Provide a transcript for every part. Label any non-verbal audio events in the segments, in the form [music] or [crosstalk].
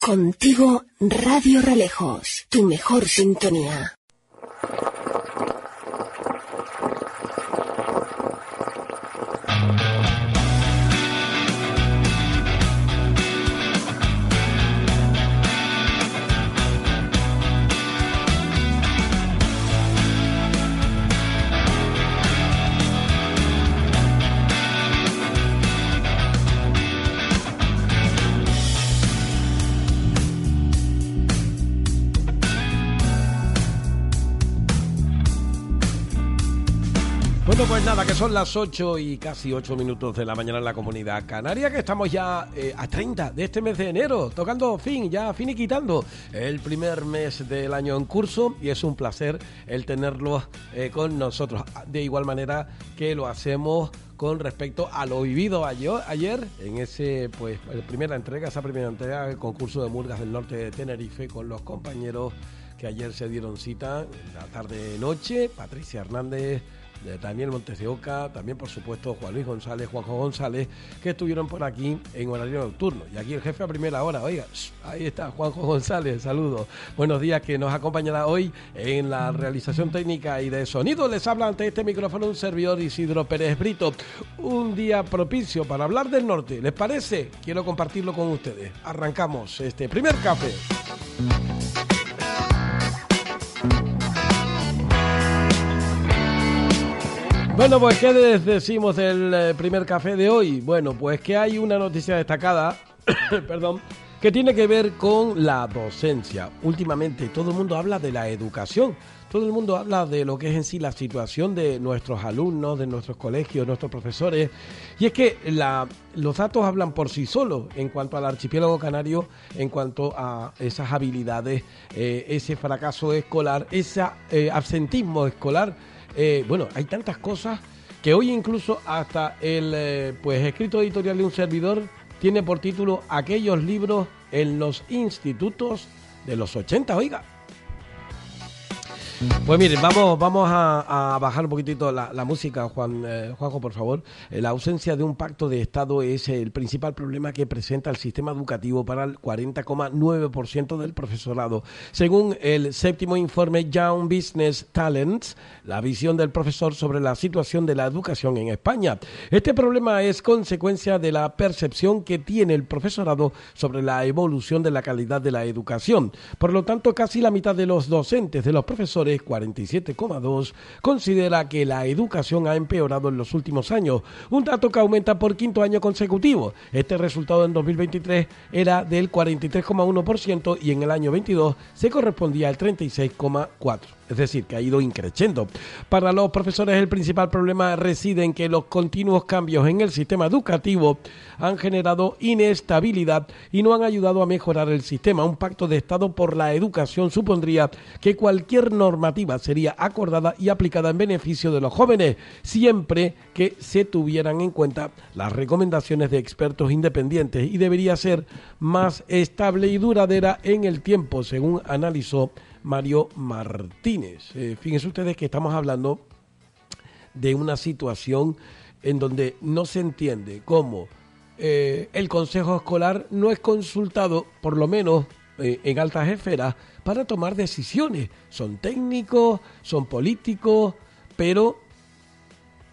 Contigo, Radio Relejos, tu mejor sintonía. Bueno, pues nada, que son las 8 y casi 8 minutos de la mañana en la comunidad canaria, que estamos ya eh, a 30 de este mes de enero, tocando fin, ya finiquitando el primer mes del año en curso y es un placer el tenerlo eh, con nosotros. De igual manera que lo hacemos con respecto a lo vivido ayer, en ese, pues, primera entrega, esa primera entrega del concurso de Murgas del Norte de Tenerife con los compañeros que ayer se dieron cita, la tarde-noche, Patricia Hernández, de Daniel Montes de Oca, también por supuesto Juan Luis González, Juanjo González, que estuvieron por aquí en horario nocturno. Y aquí el jefe a primera hora, oiga, ahí está Juanjo González, saludos. Buenos días, que nos acompañará hoy en la realización técnica y de sonido. Les habla ante este micrófono un servidor Isidro Pérez Brito. Un día propicio para hablar del norte. ¿Les parece? Quiero compartirlo con ustedes. Arrancamos este primer café. Bueno, pues ¿qué les decimos del eh, primer café de hoy? Bueno, pues que hay una noticia destacada, [coughs] perdón, que tiene que ver con la docencia. Últimamente todo el mundo habla de la educación, todo el mundo habla de lo que es en sí la situación de nuestros alumnos, de nuestros colegios, nuestros profesores. Y es que los datos hablan por sí solos en cuanto al archipiélago canario, en cuanto a esas habilidades, eh, ese fracaso escolar, ese eh, absentismo escolar eh, bueno, hay tantas cosas que hoy incluso hasta el eh, pues escrito editorial de un servidor tiene por título aquellos libros en los institutos de los 80, oiga. Pues miren, vamos, vamos a, bajar un poquitito la, música, Juan, eh, Juanjo, por favor. Eh, la ausencia de un pacto de Estado es el principal problema que presenta el sistema educativo para el 40,9% del profesorado. Según el séptimo informe Young Business Talents, la visión del profesor sobre la situación de la educación en España. Este problema es consecuencia de la percepción que tiene el profesorado sobre la evolución de la calidad de la educación. Por lo tanto, casi la mitad de los docentes, de los profesores, 47,2, considera que la educación ha empeorado en los últimos años, un dato que aumenta por quinto año consecutivo. Este resultado en 2023 era del 43,1% y en el año 22 se correspondía al 36,4% es decir, que ha ido increciendo. Para los profesores el principal problema reside en que los continuos cambios en el sistema educativo han generado inestabilidad y no han ayudado a mejorar el sistema. Un pacto de Estado por la educación supondría que cualquier normativa sería acordada y aplicada en beneficio de los jóvenes, siempre que se tuvieran en cuenta las recomendaciones de expertos independientes y debería ser más estable y duradera en el tiempo, según analizó Mario Martínez. Eh, fíjense ustedes que estamos hablando de una situación en donde no se entiende cómo eh, el Consejo Escolar no es consultado, por lo menos eh, en altas esferas, para tomar decisiones. Son técnicos, son políticos, pero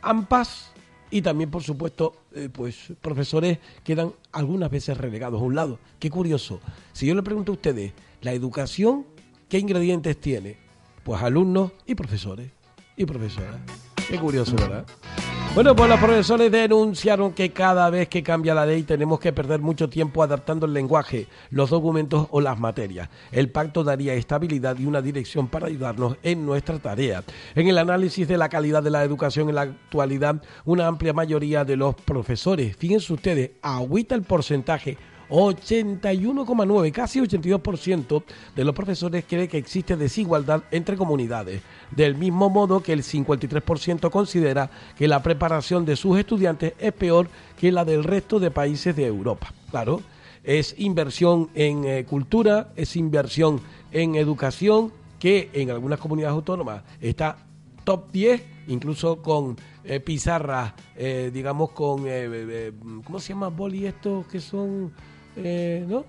AMPAS y también, por supuesto, pues profesores quedan algunas veces relegados a un lado. Qué curioso. Si yo le pregunto a ustedes, la educación ¿Qué ingredientes tiene? Pues alumnos y profesores y profesoras. Qué curioso, ¿verdad? Bueno, pues los profesores denunciaron que cada vez que cambia la ley tenemos que perder mucho tiempo adaptando el lenguaje, los documentos o las materias. El pacto daría estabilidad y una dirección para ayudarnos en nuestra tarea. En el análisis de la calidad de la educación en la actualidad, una amplia mayoría de los profesores, fíjense ustedes, agüita el porcentaje, 81,9, casi 82% de los profesores cree que existe desigualdad entre comunidades, del mismo modo que el 53% considera que la preparación de sus estudiantes es peor que la del resto de países de Europa. Claro, es inversión en eh, cultura, es inversión en educación, que en algunas comunidades autónomas está top 10, incluso con eh, pizarras, eh, digamos con, ¿cómo se llama, boli estos que son, no?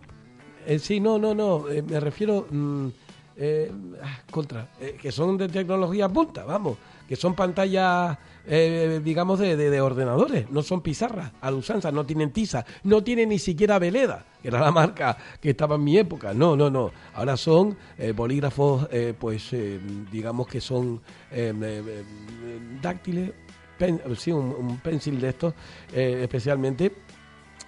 sí, no, no, no, me refiero, mm, ah, contra, que son de tecnología punta, vamos, que son pantallas eh, digamos, de, de, ordenadores, no son pizarras, a usanza, no tienen tiza, no tienen ni siquiera veleda, que era la marca que estaba en mi época, no, no, no, ahora son eh, bolígrafos, eh, pues, digamos que son dáctiles, sí, un, un, pencil de estos, especialmente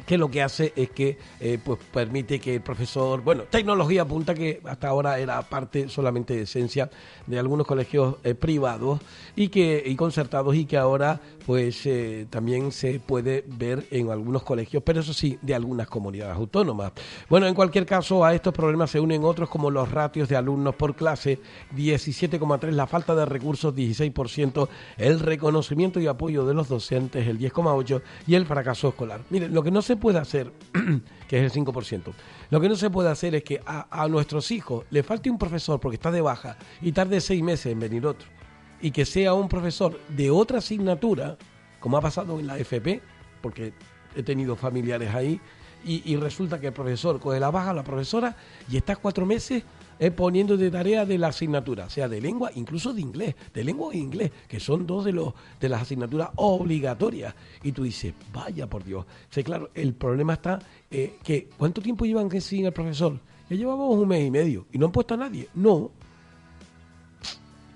que lo que hace es que eh, pues permite que el profesor, bueno, tecnología apunta que hasta ahora era parte solamente de esencia de algunos colegios eh, privados y que y concertados y que ahora pues eh, también se puede ver en algunos colegios, pero eso sí, de algunas comunidades autónomas. Bueno, en cualquier caso, a estos problemas se unen otros como los ratios de alumnos por clase, 17,3, la falta de recursos, 16%, el reconocimiento y apoyo de los docentes, el 10,8, y el fracaso escolar. Miren, lo que no se puede hacer, [clears throat] que es el 5%, lo que no se puede hacer es que a, a nuestros hijos le falte un profesor porque está de baja y tarde seis meses en venir otro y que sea un profesor de otra asignatura, como ha pasado en la FP, porque he tenido familiares ahí, y, resulta que el profesor coge la baja a la profesora y está cuatro meses eh, poniendo de tarea de la asignatura, sea de lengua, incluso de inglés, de lengua e inglés, que son dos de, los, de las asignaturas obligatorias. Y tú dices, vaya por Dios. Sí, claro, el problema está eh, que, ¿cuánto tiempo llevan que sin el profesor? Ya llevamos un mes y medio y no han puesto a nadie. No.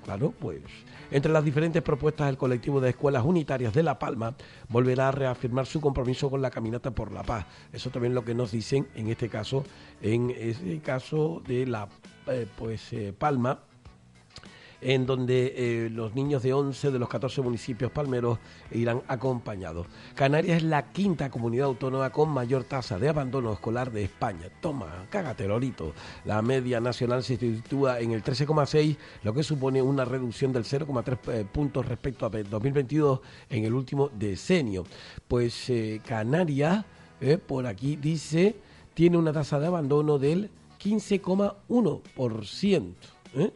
Claro, pues entre las diferentes propuestas del colectivo de escuelas unitarias de La Palma, volverá a reafirmar su compromiso con la caminata por la paz. Eso también es lo que nos dicen en este caso, en este caso de La eh, pues, eh, Palma, en donde eh, los niños de 11 de los 14 municipios palmeros irán acompañados. Canarias es la quinta comunidad autónoma con mayor tasa de abandono escolar de España. Toma, cágate, Lorito. La media nacional se sitúa en el 13,6, lo que supone una reducción del 0,3 eh, puntos respecto a 2022 en el último decenio. Pues eh, Canarias, por aquí dice, tiene una tasa de abandono del 15,1%. ¿eh?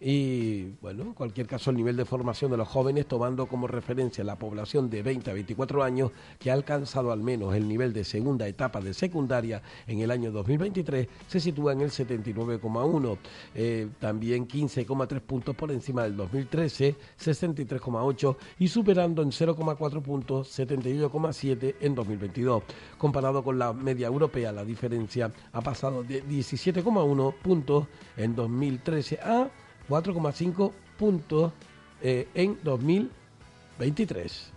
Y bueno, en cualquier caso, el nivel de formación de los jóvenes, tomando como referencia la población de 20 a 24 años que ha alcanzado al menos el nivel de segunda etapa de secundaria en el año 2023, se sitúa en el 79,1, eh, también 15,3 puntos por encima del 2013, 63,8 y superando en 0,4 puntos 71,7 en 2022. Comparado con la media europea, la diferencia ha pasado de 17,1 puntos en 2013 a 4,5 puntos eh, en 2023.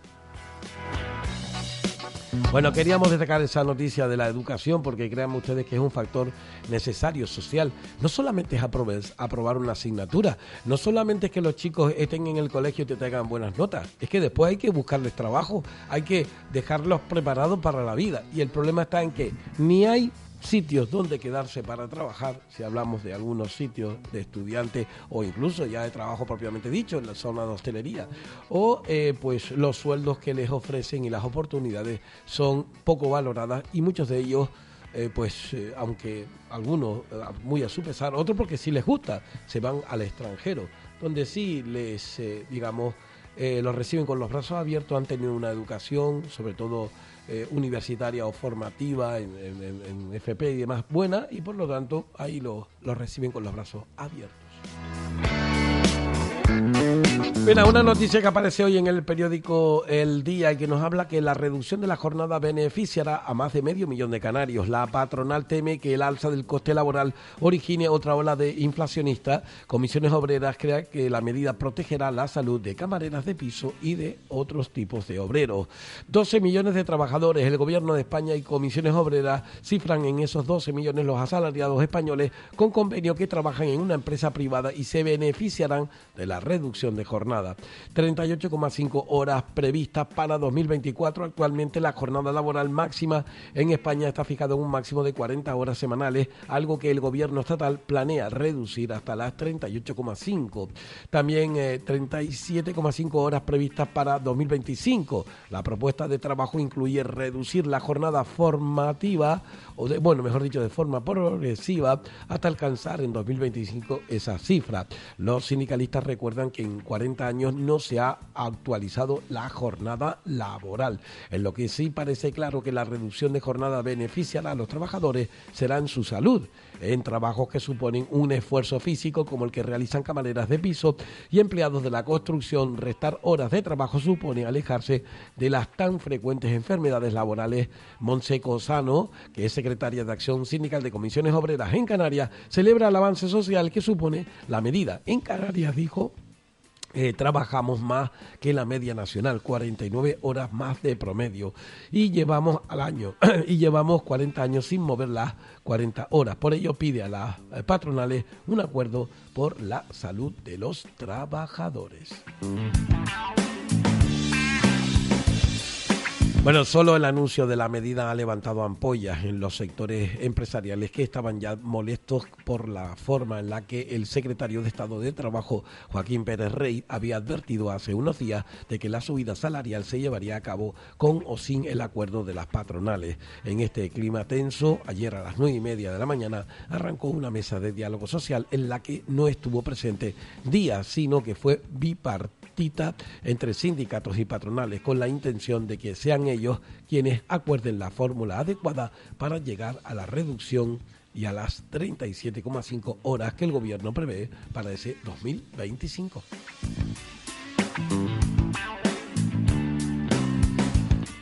Bueno, queríamos destacar esa noticia de la educación porque créanme ustedes que es un factor necesario social. No solamente es aprobar, una asignatura, no solamente es que los chicos estén en el colegio y te traigan buenas notas, es que después hay que buscarles trabajo, hay que dejarlos preparados para la vida. Y el problema está en que ni hay sitios donde quedarse para trabajar, si hablamos de algunos sitios de estudiantes o incluso ya de trabajo propiamente dicho en la zona de hostelería, o eh, pues los sueldos que les ofrecen y las oportunidades son poco valoradas y muchos de ellos eh, pues eh, aunque algunos muy a su pesar, otros porque sí les gusta, se van al extranjero, donde sí les, digamos, los reciben con los brazos abiertos, han tenido una educación, sobre todo eh, universitaria o formativa en, FP y demás buena y por lo tanto ahí lo, lo reciben con los brazos abiertos. Bueno, una noticia que aparece hoy en el periódico El Día y que nos habla que la reducción de la jornada beneficiará a más de medio millón de canarios. La patronal teme que el alza del coste laboral origine otra ola de inflacionista. Comisiones Obreras cree que la medida protegerá la salud de camareras de piso y de otros tipos de obreros. 12 millones de trabajadores, el gobierno de España y Comisiones Obreras cifran en esos 12 millones los asalariados españoles con convenio que trabajan en una empresa privada y se beneficiarán de la reducción de jornada jornada. 38,5 horas previstas para 2024. Actualmente la jornada laboral máxima en España está fijada en un máximo de 40 horas semanales, algo que el gobierno estatal planea reducir hasta las 38,5. También 37,5 eh, horas previstas para 2025. La propuesta de trabajo incluye reducir la jornada formativa, o de, bueno, mejor dicho, de forma progresiva, hasta alcanzar en 2025 esa cifra. Los sindicalistas recuerdan que en 40 años no se ha actualizado la jornada laboral. En lo que sí parece claro que la reducción de jornada beneficiará a los trabajadores será en su salud, en trabajos que suponen un esfuerzo físico como el que realizan camareras de piso y empleados de la construcción. Restar horas de trabajo supone alejarse de las tan frecuentes enfermedades laborales. Monseco Sano, que es secretaria de Acción Sindical de Comisiones Obreras en Canarias, celebra el avance social que supone la medida. En Canarias dijo eh, trabajamos más que la media nacional, 49 horas más de promedio. Y llevamos al año, [clears throat] y llevamos 40 años sin mover las 40 horas. Por ello pide a las eh, patronales un acuerdo por la salud de los trabajadores. Bueno, solo el anuncio de la medida ha levantado ampollas en los sectores empresariales que estaban ya molestos por la forma en la que el secretario de Estado de Trabajo, Joaquín Pérez Rey, había advertido hace unos días de que la subida salarial se llevaría a cabo con o sin el acuerdo de las patronales. En este clima tenso, ayer a las nueve y media de la mañana arrancó una mesa de diálogo social en la que no estuvo presente Díaz, sino que fue bipartita entre sindicatos y patronales con la intención de que sean ellos quienes acuerden la fórmula adecuada para llegar a la reducción y a las 37,5 horas que el gobierno prevé para ese 2025.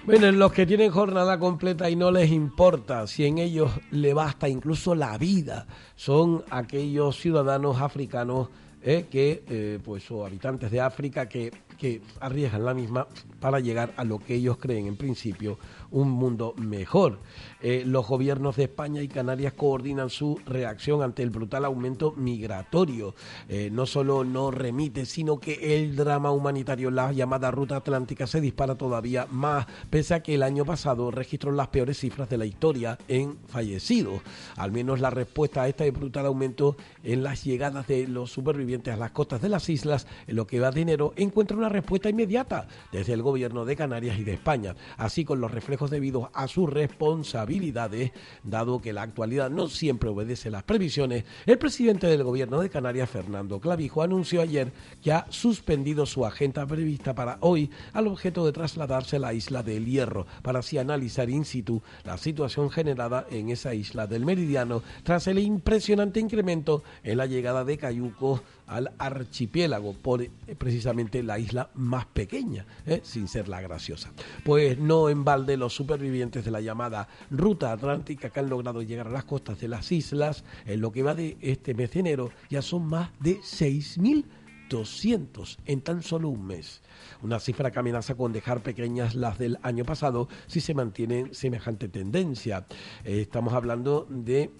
Bueno, los que tienen jornada completa y no les importa si en ellos le basta incluso la vida, son aquellos ciudadanos africanos eh, que, eh, pues, o habitantes de África que, que arriesgan la misma para llegar a lo que ellos creen en principio un mundo mejor. Eh, los gobiernos de España y Canarias coordinan su reacción ante el brutal aumento migratorio. Eh, no solo no remite, sino que el drama humanitario, la llamada ruta atlántica, se dispara todavía más, pese a que el año pasado registró las peores cifras de la historia en fallecidos. Al menos la respuesta a este brutal aumento en las llegadas de los supervivientes a las costas de las islas, en lo que va de enero, encuentra una respuesta inmediata desde el gobierno de Canarias y de España, así con los reflejos debido a sus responsabilidades, dado que la actualidad no siempre obedece las previsiones, el presidente del gobierno de Canarias, Fernando Clavijo, anunció ayer que ha suspendido su agenda prevista para hoy al objeto de trasladarse a la isla del Hierro, para así analizar in situ la situación generada en esa isla del Meridiano tras el impresionante incremento en la llegada de cayucos al archipiélago, por eh, precisamente la isla más pequeña, ¿eh? sin ser la graciosa. Pues no en balde los supervivientes de la llamada ruta atlántica que han logrado llegar a las costas de las islas, en lo que va de este mes de enero, ya son más de 6.200 en tan solo un mes. Una cifra que amenaza con dejar pequeñas las del año pasado si se mantiene semejante tendencia. Eh, estamos hablando de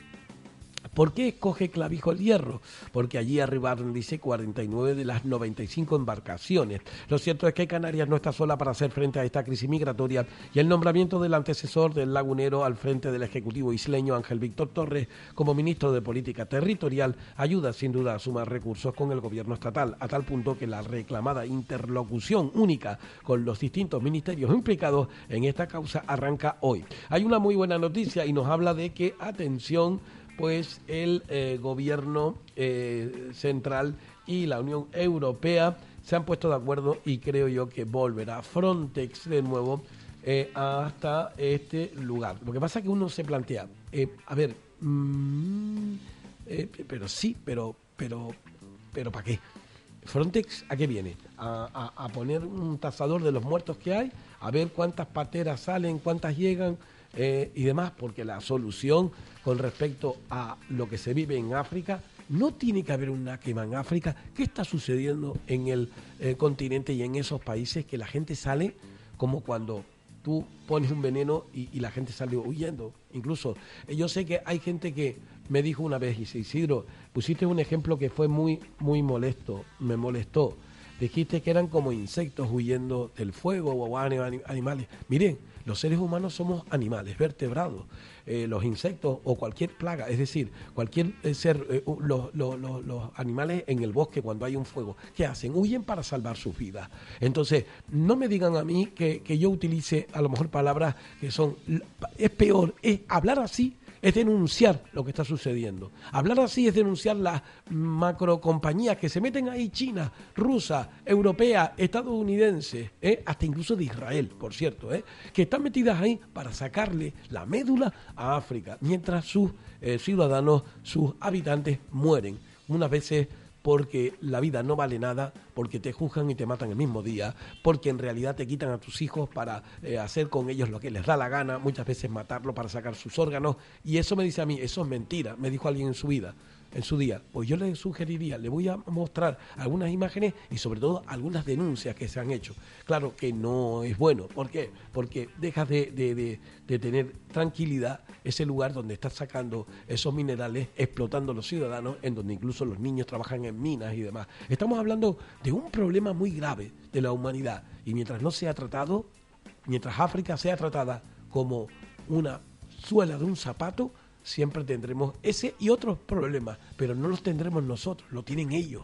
¿Por qué escoge Clavijo el Hierro? Porque allí arribaron, dice, 49 de las 95 embarcaciones. Lo cierto es que Canarias no está sola para hacer frente a esta crisis migratoria y el nombramiento del antecesor del lagunero al frente del Ejecutivo isleño Ángel Víctor Torres como ministro de Política Territorial ayuda sin duda a sumar recursos con el gobierno estatal, a tal punto que la reclamada interlocución única con los distintos ministerios implicados en esta causa arranca hoy. Hay una muy buena noticia y nos habla de que, atención, pues el eh, gobierno eh, central y la Unión Europea se han puesto de acuerdo y creo yo que volverá Frontex de nuevo eh, hasta este lugar. Lo que pasa es que uno se plantea, a ver, mm, pero sí, pero, pero, pero ¿para qué? Frontex, ¿a qué viene? A, a, poner un tasador de los muertos que hay, a ver cuántas pateras salen, cuántas llegan y demás, porque la solución con respecto a lo que se vive en África. No tiene que haber una quema en África. ¿Qué está sucediendo en el eh, continente y en esos países que la gente sale como cuando tú pones un veneno y, la gente sale huyendo? Incluso eh, yo sé que hay gente que me dijo una vez, Isidro, pusiste un ejemplo que fue muy, muy molesto, me molestó. dijiste que eran como insectos huyendo del fuego o animales. Miren, los seres humanos somos animales, vertebrados. Eh, los insectos o cualquier plaga, es decir, cualquier eh, ser, eh, los, animales en el bosque cuando hay un fuego, ¿qué hacen? Huyen para salvar sus vidas. Entonces, no me digan a mí que, que yo utilice a lo mejor palabras que son, es peor, es hablar así es denunciar lo que está sucediendo. Hablar así es denunciar las macrocompañías que se meten ahí, China, rusa, europea, estadounidense, ¿eh? hasta incluso de Israel, por cierto, ¿eh? que están metidas ahí para sacarle la médula a África, mientras sus eh, ciudadanos, sus habitantes mueren. Unas veces porque la vida no vale nada, porque te juzgan y te matan el mismo día, porque en realidad te quitan a tus hijos para eh, hacer con ellos lo que les da la gana, muchas veces matarlo para sacar sus órganos, y eso me dice a mí, eso es mentira, me dijo alguien en su vida en su día, pues yo le sugeriría, le voy a mostrar algunas imágenes y sobre todo algunas denuncias que se han hecho. Claro que no es bueno, ¿por qué? Porque dejas de, de, de, tener tranquilidad ese lugar donde estás sacando esos minerales, explotando a los ciudadanos, en donde incluso los niños trabajan en minas y demás. Estamos hablando de un problema muy grave de la humanidad y mientras no sea tratado, mientras África sea tratada como una suela de un zapato, siempre tendremos ese y otros problemas, pero no los tendremos nosotros, lo tienen ellos.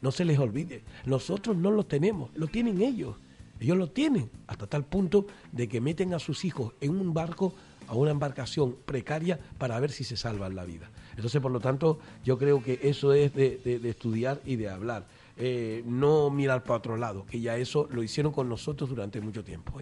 No se les olvide, nosotros no los tenemos, lo tienen ellos. Ellos lo tienen hasta tal punto de que meten a sus hijos en un barco, a una embarcación precaria para ver si se salvan la vida. Entonces, por lo tanto, yo creo que eso es de, estudiar y de hablar. Eh, no mirar para otro lado, que ya eso lo hicieron con nosotros durante mucho tiempo.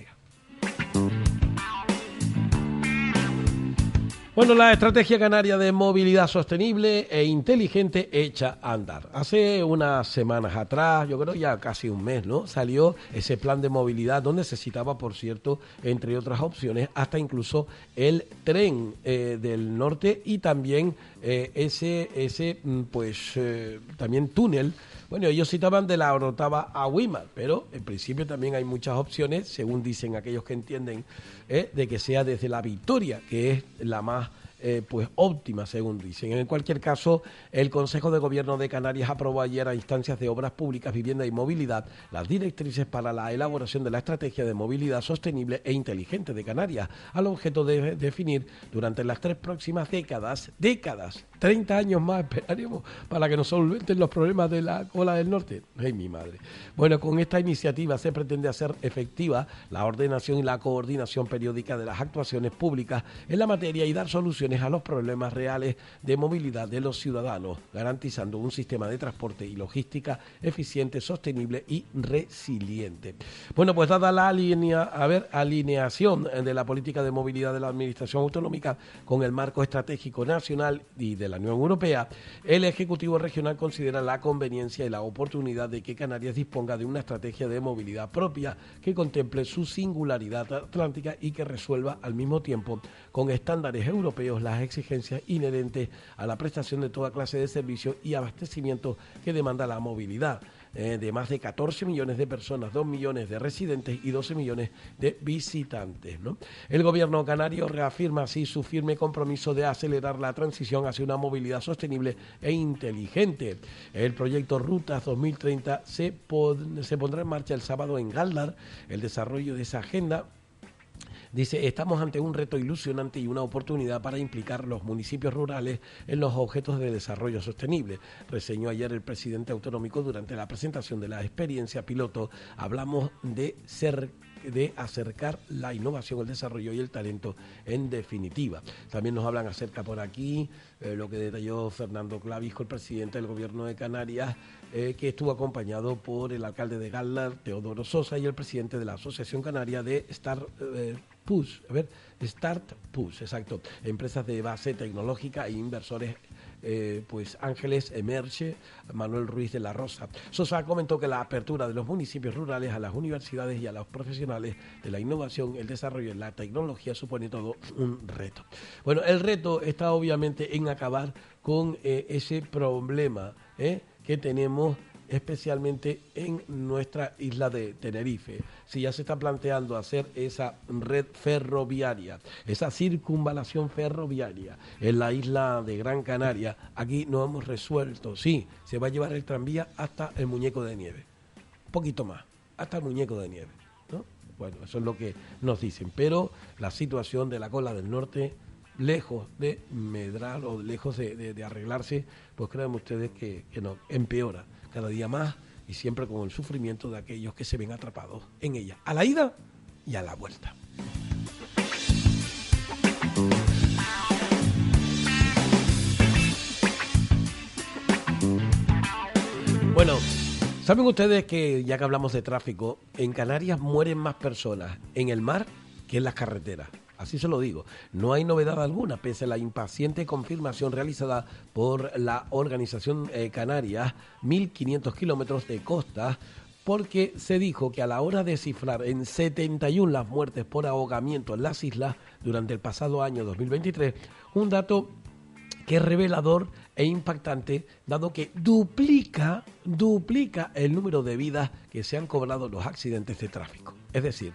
Bueno, la estrategia canaria de movilidad sostenible e inteligente hecha a andar. Hace unas semanas atrás, yo creo ya casi un mes, ¿no? Salió ese plan de movilidad donde necesitaba, por cierto, entre otras opciones, hasta incluso el tren eh, del norte y también eh, ese, ese, mm, pues, eh, también túnel bueno, ellos citaban de la Orotava a Wimar, pero en principio también hay muchas opciones, según dicen aquellos que entienden, ¿eh? de que sea desde la Victoria, que es la más eh, pues óptima, según dicen. En cualquier caso, el Consejo de Gobierno de Canarias aprobó ayer a instancias de Obras Públicas, Vivienda y Movilidad las directrices para la elaboración de la estrategia de movilidad sostenible e inteligente de Canarias, al objeto de definir durante las tres próximas décadas, décadas, 30 años más esperaríamos para que nos solventen los problemas de la cola del norte. ¡Ay, mi madre! Bueno, con esta iniciativa se pretende hacer efectiva la ordenación y la coordinación periódica de las actuaciones públicas en la materia y dar soluciones a los problemas reales de movilidad de los ciudadanos, garantizando un sistema de transporte y logística eficiente, sostenible y resiliente. Bueno, pues dada la línea, a ver, alineación de la política de movilidad de la Administración Autonómica con el marco estratégico nacional y de Unión Europea, el Ejecutivo Regional considera la conveniencia y la oportunidad de que Canarias disponga de una estrategia de movilidad propia que contemple su singularidad atlántica y que resuelva al mismo tiempo con estándares europeos las exigencias inherentes a la prestación de toda clase de servicios y abastecimiento que demanda la movilidad. Eh, de más de 14 millones de personas, 2 millones de residentes y 12 millones de visitantes. El gobierno canario reafirma así su firme compromiso de acelerar la transición hacia una movilidad sostenible e inteligente. El proyecto Rutas 2030 se, se pondrá en marcha el sábado en Galdar. El desarrollo de esa agenda Dice, estamos ante un reto ilusionante y una oportunidad para implicar los municipios rurales en los objetos de desarrollo sostenible. Reseñó ayer el presidente autonómico durante la presentación de la experiencia piloto. Hablamos de ser de acercar la innovación, el desarrollo y el talento en definitiva. También nos hablan acerca por aquí eh, lo que detalló Fernando Clavisco, el presidente del gobierno de Canarias, eh, que estuvo acompañado por el alcalde de Gala, Teodoro Sosa, y el presidente de la Asociación Canaria de Star eh, Push, a ver, Start Push, exacto, empresas de base tecnológica e inversores eh, pues Ángeles Emerge, Manuel Ruiz de la Rosa. Sosa comentó que la apertura de los municipios rurales a las universidades y a los profesionales de la innovación, el desarrollo y la tecnología supone todo un reto. Bueno, el reto está obviamente en acabar con eh, ese problema eh, que tenemos especialmente en nuestra isla de Tenerife. Si ya se está planteando hacer esa red ferroviaria, esa circunvalación ferroviaria en la isla de Gran Canaria, aquí no hemos resuelto, sí, se va a llevar el tranvía hasta el muñeco de nieve. poquito más, hasta el muñeco de nieve. ¿no? Bueno, eso es lo que nos dicen. Pero la situación de la cola del norte, lejos de medrar o lejos de, arreglarse, pues créanme ustedes que, que no, empeora cada día más y siempre con el sufrimiento de aquellos que se ven atrapados en ella, a la ida y a la vuelta. Bueno, ¿saben ustedes que ya que hablamos de tráfico, en Canarias mueren más personas en el mar que en las carreteras? Así se lo digo. No hay novedad alguna, pese a la impaciente confirmación realizada por la organización eh, Canarias, 1.500 kilómetros de costa, porque se dijo que a la hora de cifrar en 71 las muertes por ahogamiento en las islas durante el pasado año 2023, un dato que es revelador e impactante, dado que duplica, duplica el número de vidas que se han cobrado los accidentes de tráfico. Es decir,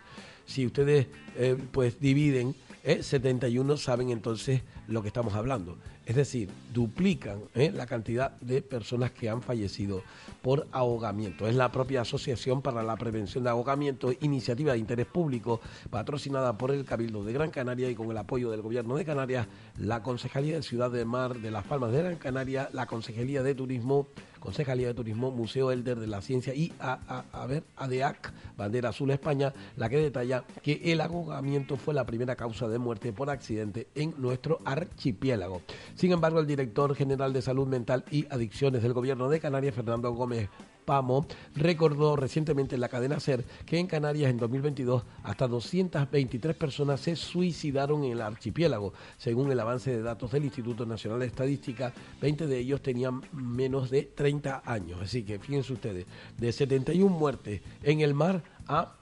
si ustedes eh, pues dividen 71 eh, saben entonces lo que estamos hablando. Es decir, duplican eh, la cantidad de personas que han fallecido por ahogamiento. Es la propia Asociación para la Prevención de Ahogamiento, iniciativa de interés público, patrocinada por el Cabildo de Gran Canaria y con el apoyo del Gobierno de Canarias, la Concejalía de Ciudad de Mar de Las Palmas de Gran Canaria, la Concejalía de Turismo, Concejalía de Turismo, Museo Elder de la Ciencia y a, ver, ADEAC, Bandera Azul España, la que detalla que el ahogamiento fue la primera causa de muerte por accidente en nuestro archipiélago. Sin embargo, el director general de Salud Mental y Adicciones del Gobierno de Canarias, Fernando Gómez PAMO recordó recientemente en la cadena SER que en Canarias en 2022 hasta 223 personas se suicidaron en el archipiélago. Según el avance de datos del Instituto Nacional de Estadística, 20 de ellos tenían menos de 30 años. Así que fíjense ustedes, de 71 muertes en el mar a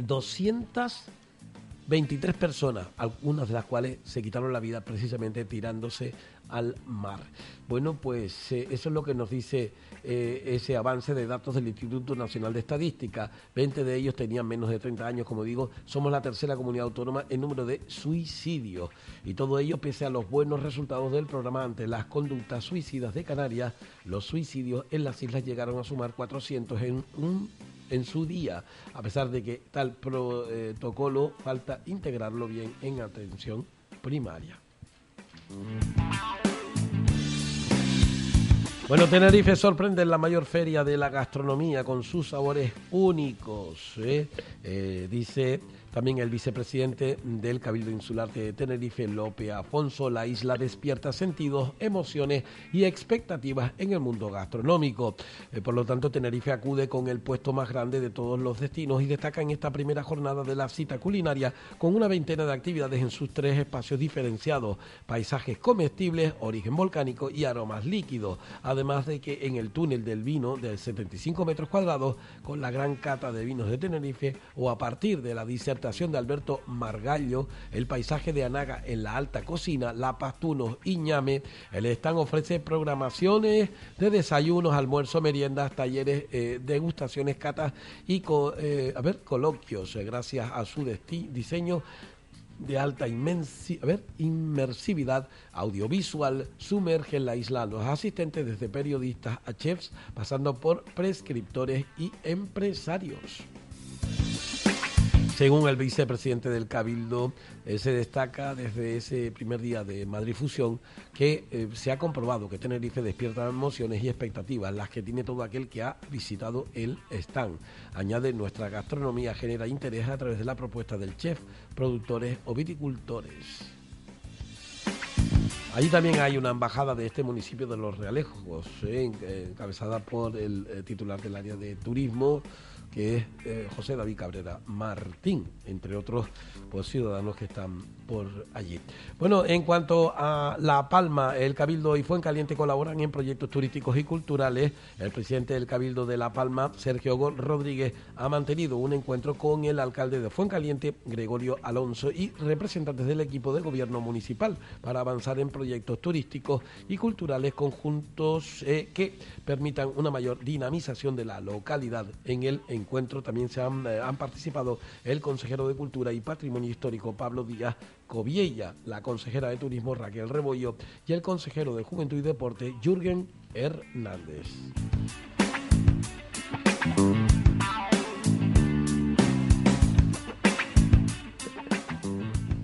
223 personas, algunas de las cuales se quitaron la vida precisamente tirándose al mar. Bueno, pues eh, eso es lo que nos dice eh, ese avance de datos del Instituto Nacional de Estadística. 20 de ellos tenían menos de 30 años, como digo, somos la tercera comunidad autónoma en número de suicidios. Y todo ello pese a los buenos resultados del programa ante las conductas suicidas de Canarias, los suicidios en las islas llegaron a sumar 400 en en su día, a pesar de que tal protocolo falta integrarlo bien en atención primaria. Bueno, Tenerife sorprende en la mayor feria de la gastronomía con sus sabores únicos. ¿eh? Eh, dice también el vicepresidente del Cabildo Insular de Tenerife, Lope Afonso, la isla despierta sentidos, emociones y expectativas en el mundo gastronómico. Eh, por lo tanto, Tenerife acude con el puesto más grande de todos los destinos y destaca en esta primera jornada de la cita culinaria con una veintena de actividades en sus tres espacios diferenciados, paisajes comestibles, origen volcánico y aromas líquidos. Además de que en el túnel del vino de 75 metros cuadrados, con la gran cata de vinos de Tenerife o a partir de la disertación de Alberto Margallo, el paisaje de Anaga en la alta cocina, La Pastunos y Ñame. El stand ofrece programaciones de desayunos, almuerzos, meriendas, talleres, eh, degustaciones, catas y eh, a ver, coloquios, eh, gracias a su diseño de alta inmersividad audiovisual sumerge en la isla a los asistentes desde periodistas a chefs, pasando por prescriptores y empresarios. Según el vicepresidente del Cabildo, eh, se destaca desde ese primer día de Madrid Fusión que eh, se ha comprobado que Tenerife despierta emociones y expectativas, las que tiene todo aquel que ha visitado el stand. Añade, nuestra gastronomía genera interés a través de la propuesta del chef, productores o viticultores. Allí también hay una embajada de este municipio de Los Realejos, eh, encabezada por el titular del área de turismo, que es eh, José David Cabrera Martín, entre otros pues, ciudadanos que están por allí. Bueno, en cuanto a La Palma, el Cabildo y Fuencaliente colaboran en proyectos turísticos y culturales. El presidente del Cabildo de La Palma, Sergio Rodríguez, ha mantenido un encuentro con el alcalde de Fuencaliente, Gregorio Alonso, y representantes del equipo de gobierno municipal para avanzar en proyectos turísticos y culturales conjuntos eh, que permitan una mayor dinamización de la localidad. En el encuentro encuentro también se han, eh, han participado el consejero de Cultura y Patrimonio Histórico Pablo Díaz Coviella, la consejera de Turismo Raquel Rebollo y el consejero de Juventud y Deporte Jürgen Hernández.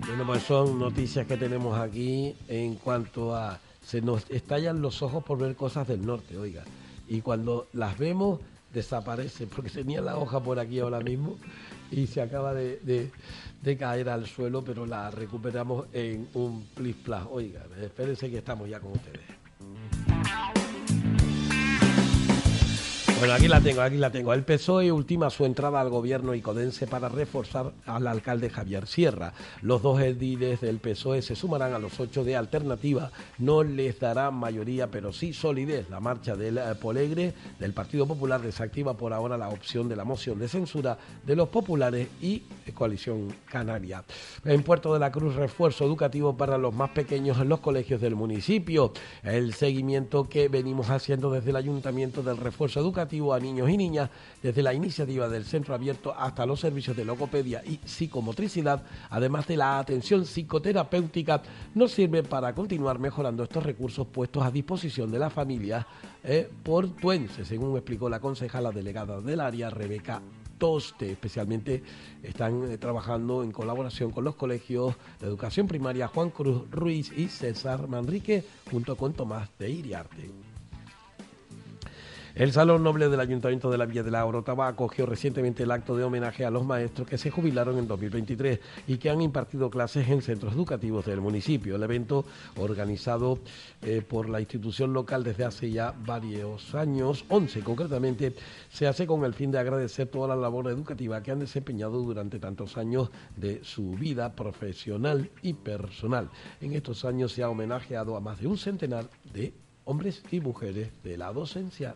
Bueno, pues son noticias que tenemos aquí en cuanto a... Se nos estallan los ojos por ver cosas del norte, oiga. Y cuando las vemos desaparecen, porque tenía la hoja por aquí ahora mismo y se acaba de, caer al suelo, pero la recuperamos en un plis plas. Oiga, espérense que estamos ya con ustedes. Bueno, aquí la tengo, aquí la tengo. El PSOE ultima su entrada al gobierno icodense para reforzar al alcalde Javier Sierra. Los dos ediles del PSOE se sumarán a los ocho de alternativa. No les dará mayoría, pero sí solidez. La marcha del eh, Polegre del Partido Popular desactiva por ahora la opción de la moción de censura de los populares y Coalición Canaria. En Puerto de la Cruz, refuerzo educativo para los más pequeños en los colegios del municipio. El seguimiento que venimos haciendo desde el Ayuntamiento del refuerzo educativo a niños y niñas, desde la iniciativa del centro abierto hasta los servicios de logopedia y psicomotricidad, además de la atención psicoterapéutica, nos sirve para continuar mejorando estos recursos puestos a disposición de la familia eh, portuense, según explicó la concejala delegada del área, Rebeca Toste. Especialmente están eh, trabajando en colaboración con los colegios de educación primaria Juan Cruz Ruiz y César Manrique, junto con Tomás de Iriarte. El Salón Noble del Ayuntamiento de la Villa de la Orotava acogió recientemente el acto de homenaje a los maestros que se jubilaron en 2023 y que han impartido clases en centros educativos del municipio. El evento, organizado eh, por la institución local desde hace ya varios años, 11 concretamente, se hace con el fin de agradecer toda la labor educativa que han desempeñado durante tantos años de su vida profesional y personal. En estos años se ha homenajeado a más de un centenar de hombres y mujeres de la docencia.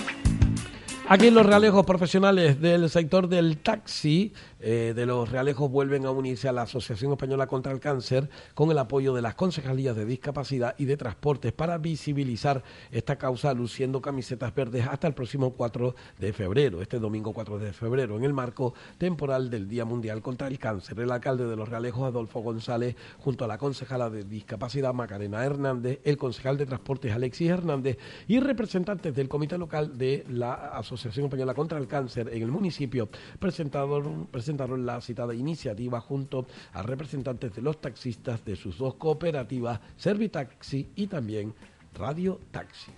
Aquí los realejos profesionales del sector del taxi eh, de los realejos vuelven a unirse a la Asociación Española contra el Cáncer con el apoyo de las concejalías de discapacidad y de transportes para visibilizar esta causa luciendo camisetas verdes hasta el próximo 4 de febrero, este domingo 4 de febrero, en el marco temporal del Día Mundial contra el Cáncer. El alcalde de los realejos, Adolfo González, junto a la concejala de discapacidad, Macarena Hernández, el concejal de transportes, Alexis Hernández, y representantes del comité local de la Asociación Española contra el Cáncer en el municipio, presentaron presentaron la citada iniciativa junto a representantes de los taxistas de sus dos cooperativas, Servitaxi y también Radio Taxi.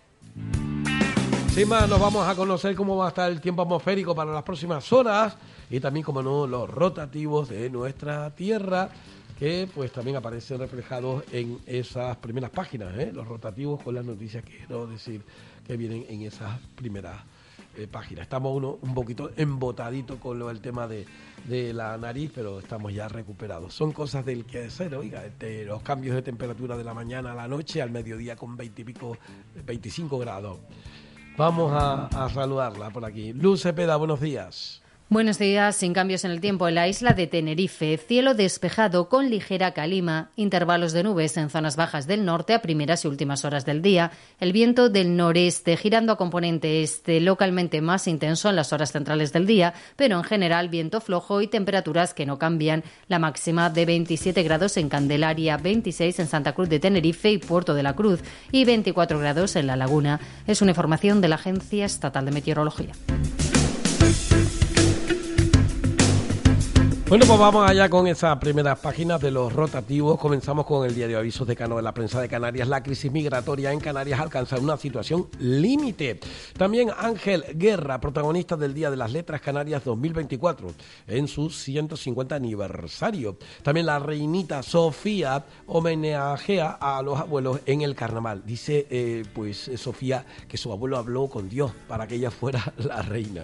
Sin más, nos vamos a conocer cómo va a estar el tiempo atmosférico para las próximas horas y también, como no, los rotativos de nuestra Tierra que pues también aparecen reflejados en esas primeras páginas, ¿eh? los rotativos con las noticias que quiero decir que vienen en esas primeras eh, página. Estamos uno un poquito embotadito con lo, el tema de, de, la nariz, pero estamos ya recuperados. Son cosas del que hacer, oiga, de los cambios de temperatura de la mañana a la noche, al mediodía con 20 y pico, 25 grados. Vamos a, a saludarla por aquí. Luz Cepeda, buenos días. Buenos días, sin cambios en el tiempo en la isla de Tenerife, cielo despejado con ligera calima, intervalos de nubes en zonas bajas del norte a primeras y últimas horas del día, el viento del noreste girando a componente este localmente más intenso en las horas centrales del día, pero en general viento flojo y temperaturas que no cambian, la máxima de 27 grados en Candelaria, 26 en Santa Cruz de Tenerife y Puerto de la Cruz y 24 grados en La Laguna. Es una información de la Agencia Estatal de Meteorología. Bueno, pues vamos allá con esas primeras páginas de los rotativos. Comenzamos con el diario Avisos de Cano de la Prensa de Canarias. La crisis migratoria en Canarias alcanza una situación límite. También Ángel Guerra, protagonista del Día de las Letras Canarias 2024, en su 150 aniversario. También la reinita Sofía homenajea a los abuelos en el carnaval. Dice, eh, pues, Sofía, que su abuelo habló con Dios para que ella fuera la reina.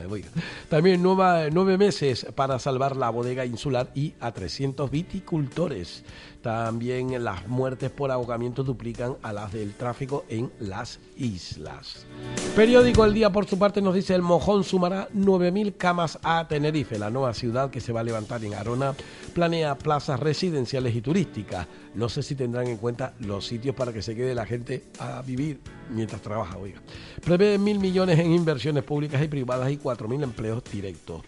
También nueve meses para salvar la bodega insular y a 300 viticultores. También las muertes por ahogamiento duplican a las del tráfico en las islas. Periódico El Día, por su parte, nos dice el Mojón sumará 9.000 camas a Tenerife. La nueva ciudad que se va a levantar en Arona planea plazas residenciales y turísticas. No sé si tendrán en cuenta los sitios para que se quede la gente a vivir mientras trabaja. Oiga. Prevé mil millones en inversiones públicas y privadas y 4.000 empleos directos.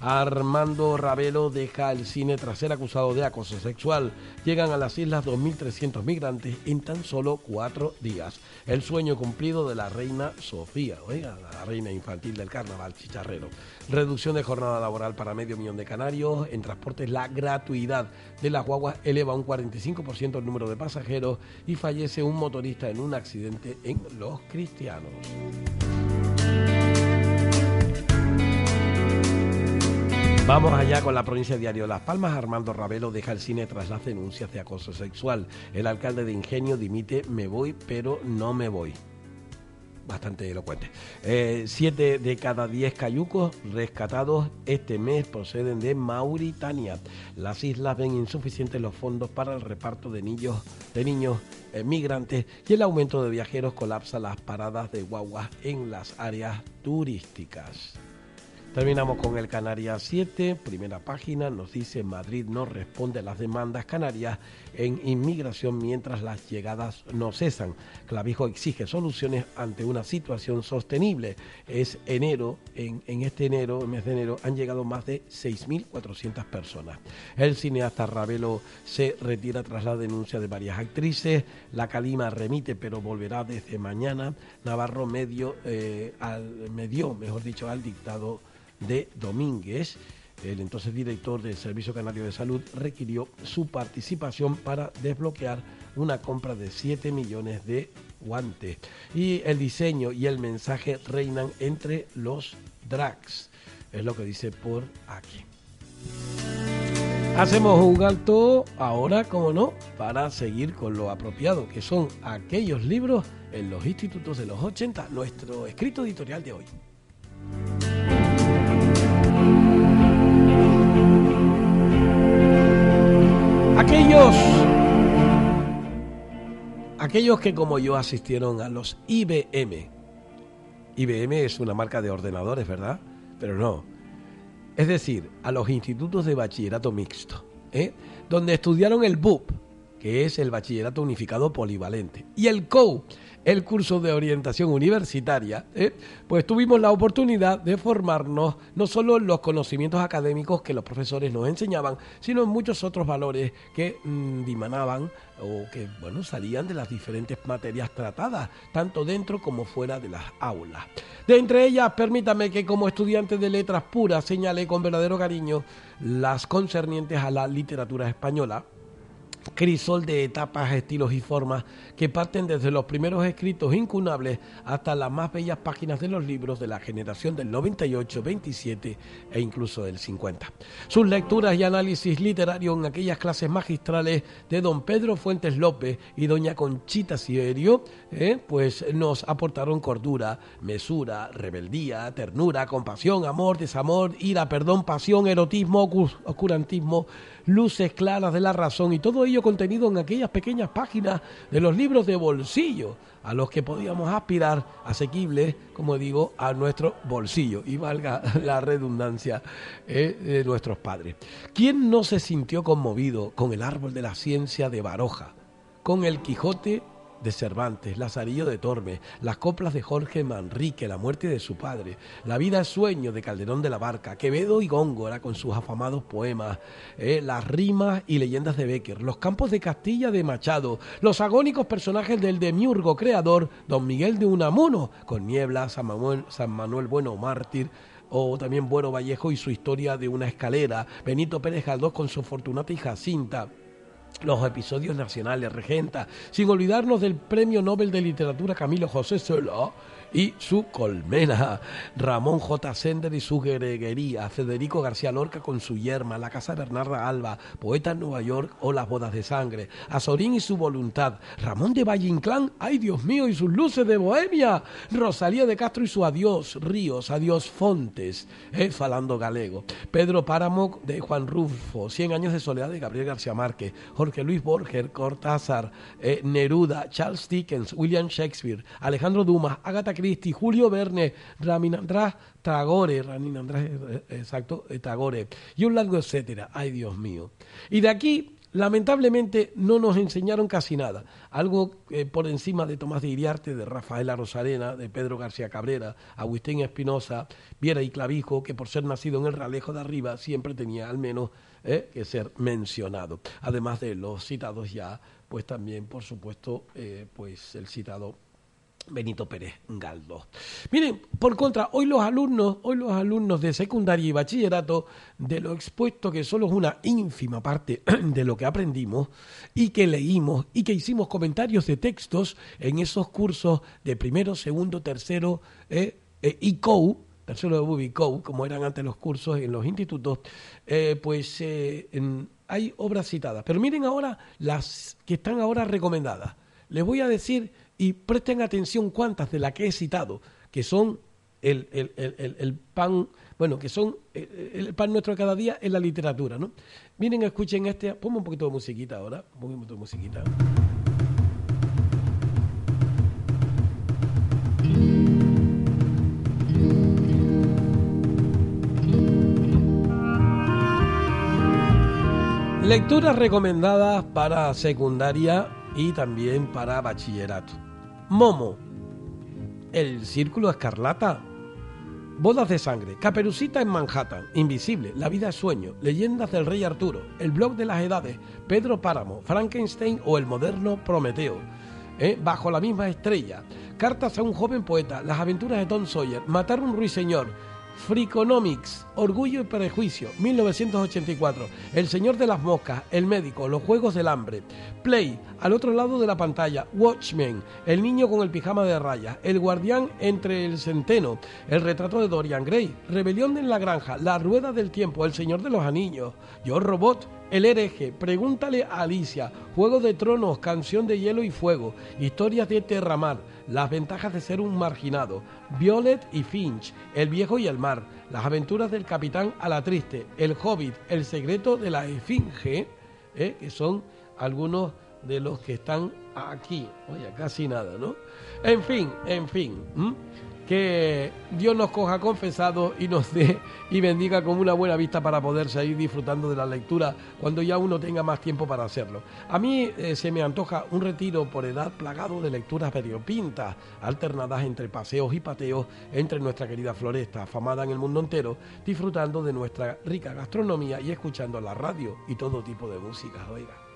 Armando Ravelo de deja el cine tras ser acusado de acoso sexual. Llegan a las islas 2.300 migrantes en tan solo cuatro días. El sueño cumplido de la reina Sofía, oiga, la reina infantil del carnaval chicharrero. Reducción de jornada laboral para medio millón de canarios. En transportes la gratuidad de las guaguas eleva un 45% el número de pasajeros y fallece un motorista en un accidente en Los Cristianos. Vamos allá con la provincia Diario Las Palmas. Armando Ravelo deja el cine tras las denuncias de acoso sexual. El alcalde de Ingenio dimite, me voy, pero no me voy. Bastante elocuente. Eh, siete de cada diez cayucos rescatados este mes proceden de Mauritania. Las islas ven insuficientes los fondos para el reparto de niños, de niños eh, migrantes y el aumento de viajeros colapsa las paradas de guaguas en las áreas turísticas. Terminamos con el Canarias 7, primera página, nos dice Madrid no responde a las demandas canarias en inmigración mientras las llegadas no cesan. Clavijo exige soluciones ante una situación sostenible. Es enero, en, en este enero, el mes de enero, han llegado más de 6.400 personas. El cineasta Ravelo se retira tras la denuncia de varias actrices. La Calima remite, pero volverá desde mañana. Navarro medio, eh, al, medio, mejor dicho, al dictado de Domínguez. El entonces director del Servicio Canario de Salud requirió su participación para desbloquear una compra de 7 millones de guantes. Y el diseño y el mensaje reinan entre los drags. Es lo que dice por aquí. Hacemos un alto ahora, como no, para seguir con lo apropiado, que son aquellos libros en los institutos de los 80, nuestro escrito editorial de hoy. Aquellos, aquellos que como yo asistieron a los IBM. IBM es una marca de ordenadores, ¿verdad? Pero no. Es decir, a los institutos de bachillerato mixto, ¿eh? donde estudiaron el BUP, que es el bachillerato unificado polivalente, y el COU, el curso de orientación universitaria, ¿eh? pues tuvimos la oportunidad de formarnos no solo en los conocimientos académicos que los profesores nos enseñaban, sino en muchos otros valores que mm, dimanaban o que bueno, salían de las diferentes materias tratadas, tanto dentro como fuera de las aulas. De entre ellas, permítame que como estudiante de letras puras señale con verdadero cariño las concernientes a la literatura española, crisol de etapas, estilos y formas que parten desde los primeros escritos incunables hasta las más bellas páginas de los libros de la generación del 98, 27 e incluso del 50. Sus lecturas y análisis literarios en aquellas clases magistrales de don Pedro Fuentes López y doña Conchita Sierio, eh, pues nos aportaron cordura, mesura, rebeldía, ternura, compasión, amor, desamor, ira, perdón, pasión, erotismo, oscurantismo, luces claras de la razón y todo ello contenido en aquellas pequeñas páginas de los libros de bolsillo a los que podíamos aspirar asequibles, como digo, a nuestro bolsillo y valga [laughs] la redundancia eh, de nuestros padres. ¿Quién no se sintió conmovido con el árbol de la ciencia de Baroja, con el Quijote de Cervantes, Lazarillo de Tormes, las coplas de Jorge Manrique, la muerte de su padre, la vida es sueño de Calderón de la Barca, Quevedo y Góngora con sus afamados poemas, eh, las rimas y leyendas de Becker, los campos de Castilla de Machado, los agónicos personajes del demiurgo creador Don Miguel de Unamuno, con Niebla, San Manuel, San Manuel Bueno Mártir, o también Bueno Vallejo y su historia de una escalera, Benito Pérez Galdós con su Fortunata y Jacinta, los episodios nacionales, Regenta, sin olvidarnos del Premio Nobel de Literatura Camilo José Solá y su colmena, Ramón J. Sender y su greguería, Federico García Lorca con su yerma, La Casa Bernarda Alba, Poeta en Nueva York o Las Bodas de Sangre, Azorín y su voluntad, Ramón de Valle Inclán, ay Dios mío, y sus luces de Bohemia, Rosalía de Castro y su Adiós Ríos, Adiós Fontes, eh, Falando Galego, Pedro Páramo de Juan Rufo, Cien años de soledad de Gabriel García Márquez, Jorge Luis Borger, Cortázar, eh, Neruda, Charles Dickens, William Shakespeare, Alejandro Dumas, Agatha Christie, Julio Verne, Raminandras Tagore, Raminandras, eh, exacto, Tagore, y un largo etcétera. Ay, Dios mío. Y de aquí Lamentablemente no nos enseñaron casi nada. Algo eh, por encima de Tomás de Iriarte, de Rafaela Rosarena, de Pedro García Cabrera, Agustín Espinosa, Viera y Clavijo, que por ser nacido en el Ralejo de arriba siempre tenía al menos eh, que ser mencionado. Además de los citados ya, pues también, por supuesto, eh, pues el citado Benito Pérez Galdo. Miren, por contra, hoy los alumnos, hoy los alumnos de secundaria y bachillerato, de lo expuesto que solo es una ínfima parte [clears throat] de lo que aprendimos y que leímos y que hicimos comentarios de textos en esos cursos de primero, segundo, tercero eh y COU, tercero de Bubi COU, como eran antes los cursos en los institutos, eh, pues eh, hay obras citadas. Pero miren ahora las que están ahora recomendadas. Les voy a decir y presten atención cuántas de las que he citado, que son el, el, el, el pan, bueno, que son el, pan nuestro de cada día en la literatura, ¿no? Miren, escuchen este, ponme un poquito de musiquita ahora, un poquito de musiquita. Lecturas recomendadas para secundaria y también para bachillerato. Momo, El Círculo Escarlata, Bodas de Sangre, Caperucita en Manhattan, Invisible, La Vida es Sueño, Leyendas del Rey Arturo, El Blog de las Edades, Pedro Páramo, Frankenstein o El Moderno Prometeo. ¿eh? Bajo la misma estrella, Cartas a un joven poeta, Las aventuras de Tom Sawyer, Matar un ruiseñor, Freakonomics, Orgullo y Prejuicio, 1984, El Señor de las Moscas, El Médico, Los Juegos del Hambre, Play, al otro lado de la pantalla, Watchmen, El Niño con el Pijama de Rayas, El Guardián entre el Centeno, El Retrato de Dorian Gray, Rebelión en la Granja, La Rueda del Tiempo, El Señor de los Anillos, Yo Robot, El Hereje, Pregúntale a Alicia, Juego de Tronos, Canción de Hielo y Fuego, Historias de Terramar, Las Ventajas de Ser un Marginado, Violet y Finch, El Viejo y el Mar, Las Aventuras del Capitán a la Triste, El Hobbit, El Secreto de la Esfinge, ¿eh? que son algunos de los que están aquí. Oye, casi nada, ¿no? En fin, en fin. Que Dios nos coja confesado y nos dé y bendiga con una buena vista para poder seguir disfrutando de la lectura cuando ya uno tenga más tiempo para hacerlo. A mí eh, se me antoja un retiro por edad plagado de lecturas variopintas, alternadas entre paseos y pateos entre nuestra querida floresta, afamada en el mundo entero, disfrutando de nuestra rica gastronomía y escuchando la radio y todo tipo de música, oiga.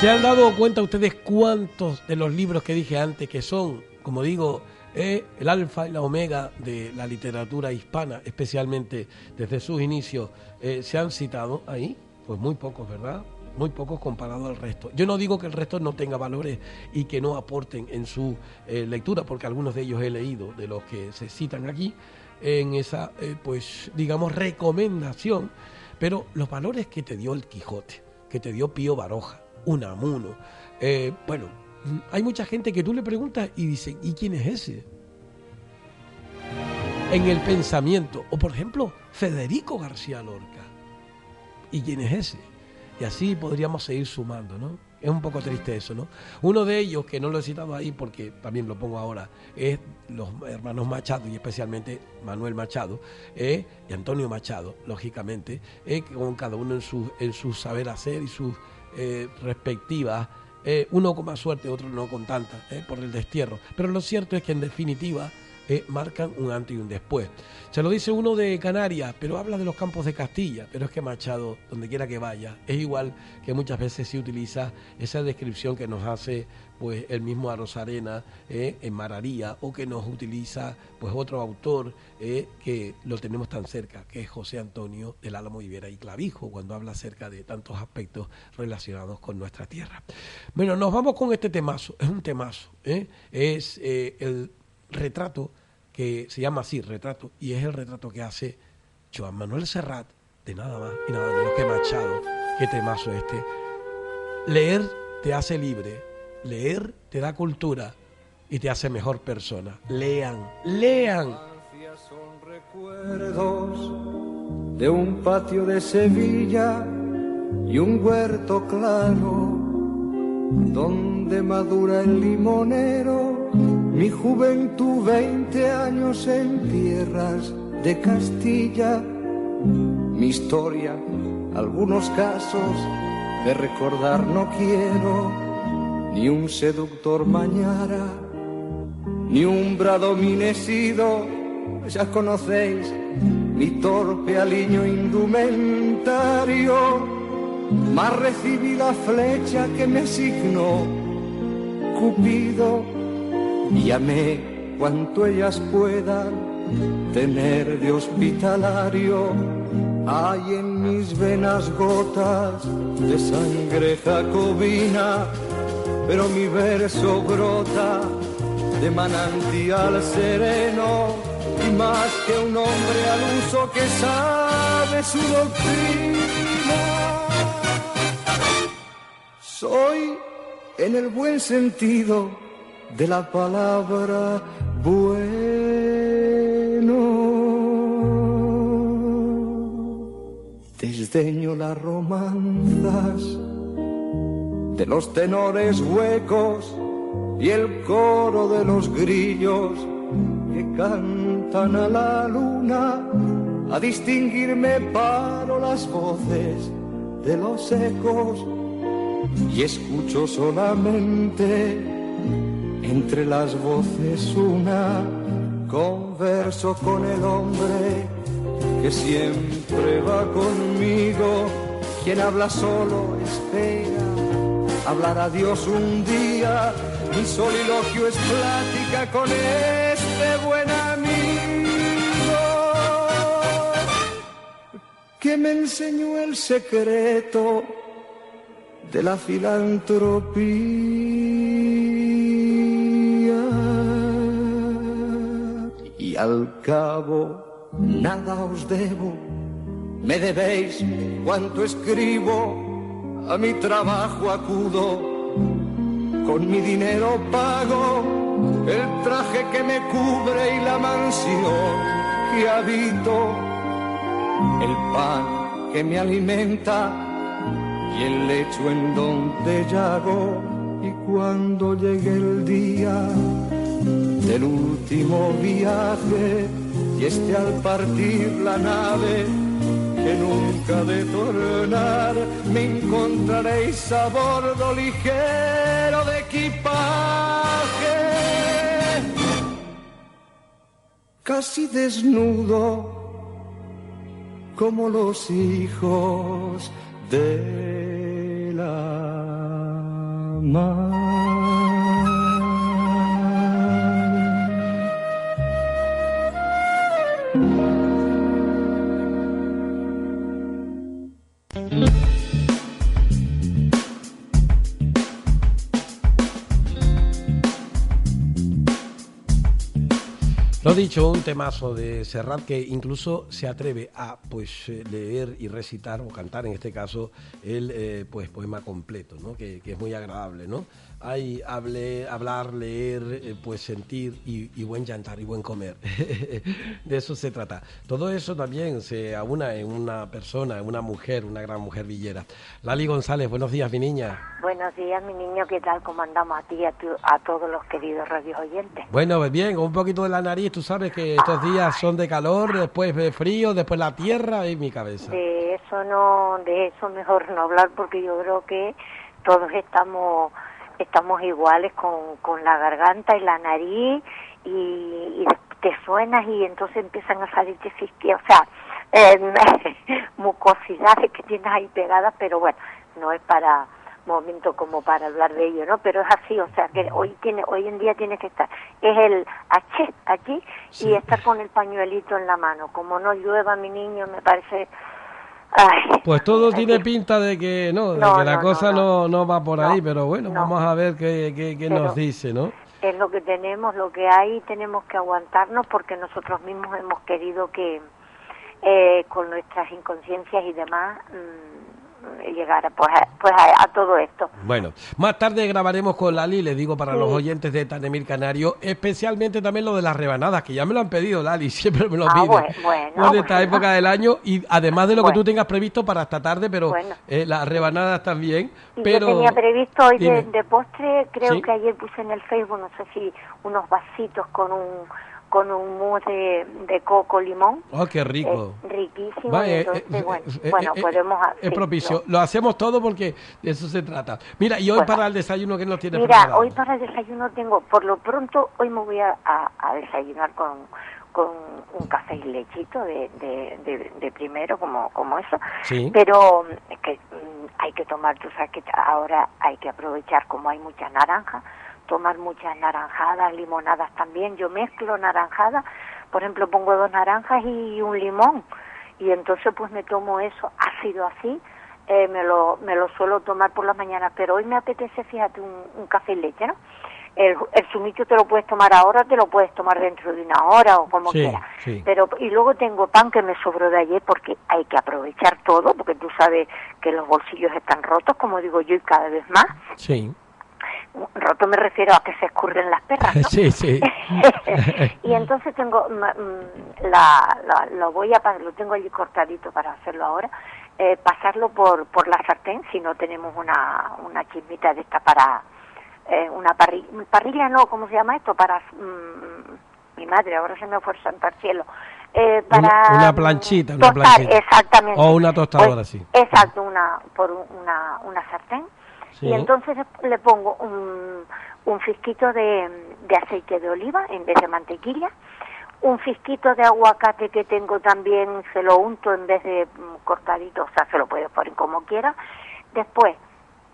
¿Se han dado cuenta ustedes cuántos de los libros que dije antes que son, como digo, eh, el alfa y la omega de la literatura hispana, especialmente desde sus inicios, eh, se han citado ahí? Pues muy pocos, ¿verdad? Muy pocos comparado al resto. Yo no digo que el resto no tenga valores y que no aporten en su eh, lectura, porque algunos de ellos he leído, de los que se citan aquí, en esa, pues, digamos, recomendación, pero los valores que te dio el Quijote, que te dio Pío Baroja, Unamuno. Eh, bueno, hay mucha gente que tú le preguntas y dicen, ¿y quién es ese? En el pensamiento. O por ejemplo, Federico García Lorca. ¿Y quién es ese? Y así podríamos seguir sumando, ¿no? Es un poco triste eso, ¿no? Uno de ellos, que no lo he citado ahí porque también lo pongo ahora, es los hermanos Machado y especialmente Manuel Machado eh, y Antonio Machado, lógicamente, eh, con cada uno en su, en su saber hacer y sus eh, respectivas, eh, uno con más suerte, otro no con tanta, eh, por el destierro. Pero lo cierto es que en definitiva marcan un antes y un después. Se lo dice uno de Canarias, pero habla de los campos de Castilla, pero es que Machado, donde quiera que vaya, es igual que muchas veces se utiliza esa descripción que nos hace pues el mismo Arosarena eh, en Mararía o que nos utiliza pues otro autor eh, que lo tenemos tan cerca, que es José Antonio del Álamo Ibera y Clavijo, cuando habla acerca de tantos aspectos relacionados con nuestra tierra. Bueno, nos vamos con este temazo, es un temazo, ¿eh? es el retrato que se llama así, retrato, y es el retrato que hace Joan Manuel Serrat, de nada más y nada menos que Machado, qué temazo este. Leer te hace libre, Leer te da cultura y te hace mejor persona. Lean, lean. Son recuerdos de un patio de Sevilla y un huerto claro donde madura el limonero. Mi juventud, 20 años en tierras de Castilla. Mi historia algunos casos de recordar no quiero, ni un seductor mañara, ni un bradominecido, ya conocéis mi torpe aliño indumentario, más recibí la flecha que me signó Cupido y amé cuanto ellas puedan tener de hospitalario. Hay en mis venas gotas de sangre jacobina, pero mi verso brota de manantial sereno y más que un hombre al uso que sabe su doctrina. Soy en el buen sentido de la palabra bueno. Desdeño las romanzas de los tenores huecos y el coro de los grillos que cantan a la luna. A distinguirme paro las voces de los ecos y escucho solamente entre las voces una, converso con el hombre que siempre va conmigo, quien habla solo espera, hablar a Dios un día, mi soliloquio es plática con este buen amigo que me enseñó el secreto de la filantropía. Y al cabo, nada os debo, me debéis cuanto escribo, a mi trabajo acudo, con mi dinero pago el traje que me cubre y la mansión que habito, el pan que me alimenta y el lecho en donde llago y cuando llegue el día del último viaje y esté al partir la nave que nunca de tornar me encontraréis a bordo ligero de equipaje casi desnudo como los hijos de la mar. Lo dicho, un temazo de Serrat que incluso se atreve a pues eh, leer y recitar o cantar en este caso el eh, pues poema completo, ¿no? Que, que es muy agradable, ¿no? Hay hable, hablar, leer, eh, pues sentir y, y buen llantar y buen comer. [laughs] de eso se trata. Todo eso también se aúna en una persona, en una mujer, una gran mujer villera. Lali González, buenos días, mi niña. Buenos días, mi niño, ¿qué tal? ¿Cómo andamos a ti y a, tu- a todos los queridos radios oyentes? Bueno, pues bien, con un poquito de la nariz, tú sabes que estos días son de calor, después de frío, después la tierra y mi cabeza. De eso no, de eso mejor no hablar porque yo creo que todos estamos estamos iguales con, con la garganta y la nariz y, y te suenas y entonces empiezan a salirte fisque- o sea, em, [laughs] mucosidades que tienes ahí pegadas, pero bueno, no es para momento como para hablar de ello, ¿no? Pero es así, o sea, que hoy tiene hoy en día tienes que estar es el H aquí y estar con el pañuelito en la mano. Como no llueva mi niño, me parece ay, Pues todo tiene que- pinta de que no, de No, que la no, cosa no, no, va por ahí, pero bueno, no. vamos a ver qué, qué, qué nos dice, ¿no? es lo que tenemos, lo que hay, tenemos que aguantarnos porque nosotros mismos hemos querido que eh, con nuestras inconsciencias y demás mm, llegar a, pues, a, pues a, a todo esto. Bueno, más tarde grabaremos con Lali, le digo para Sí. los oyentes de Tanemir Canario, especialmente también lo de las rebanadas, que ya me lo han pedido Lali, [laughs] siempre me lo Ah, piden. bueno, bueno, Por esta bueno. época del año y además de lo que Bueno. tú tengas previsto para esta tarde, pero Bueno. eh, las rebanadas también. Y pero yo tenía previsto hoy de, postre, creo Sí. que ayer puse en el Facebook, no sé si unos vasitos con un con un mousse de, de coco limón. Oh, qué rico. Es riquísimo. Eh, entonces, eh, bueno, eh, bueno, podemos... ha- Es propicio. no. Lo hacemos todo porque de eso se trata. Mira, y hoy Bueno. para el desayuno que nos tiene Mira, preparado? hoy para el desayuno tengo, por lo pronto, hoy me voy a, a- a desayunar con, con un café y lechito de, de, de- de primero, como, como eso. Sí. Pero mm, que mm, hay que tomar, tú sabes que ahora hay que aprovechar, como hay muchas naranjas, tomar muchas naranjadas, limonadas también. Yo mezclo naranjadas, por ejemplo, pongo dos naranjas y un limón. Y entonces pues me tomo eso ácido así, eh, me, lo, me lo suelo tomar por las mañanas, pero hoy me apetece, fíjate, un, un café y leche, ¿no? El, el zumito te lo puedes tomar ahora, te lo puedes tomar dentro de una hora o como Sí, quieras. sí. Pero y luego tengo pan que me sobró de ayer porque hay que aprovechar todo, porque tú sabes que los bolsillos están rotos, como digo yo, y cada vez más. Sí. Roto me refiero a que se escurren las perras, ¿no? [laughs] Sí, sí. [laughs] y entonces tengo mm, mm, la, la- lo voy a lo tengo allí cortadito para hacerlo ahora eh, pasarlo por por la sartén si no tenemos una una chismita de esta para eh, una parrilla parrilla no cómo se llama esto para mm, mi madre ahora se me fue al cielo eh, Una- para una mm, planchita, una planchita. exactamente O una tostadora, Pues, sí. exacto una por un- una una sartén Y entonces le pongo un, un fisquito de, de aceite de oliva en vez de mantequilla, un fisquito de aguacate que tengo también, se lo unto en vez de mm, cortadito, o sea, se lo puedes poner como quiera. Después,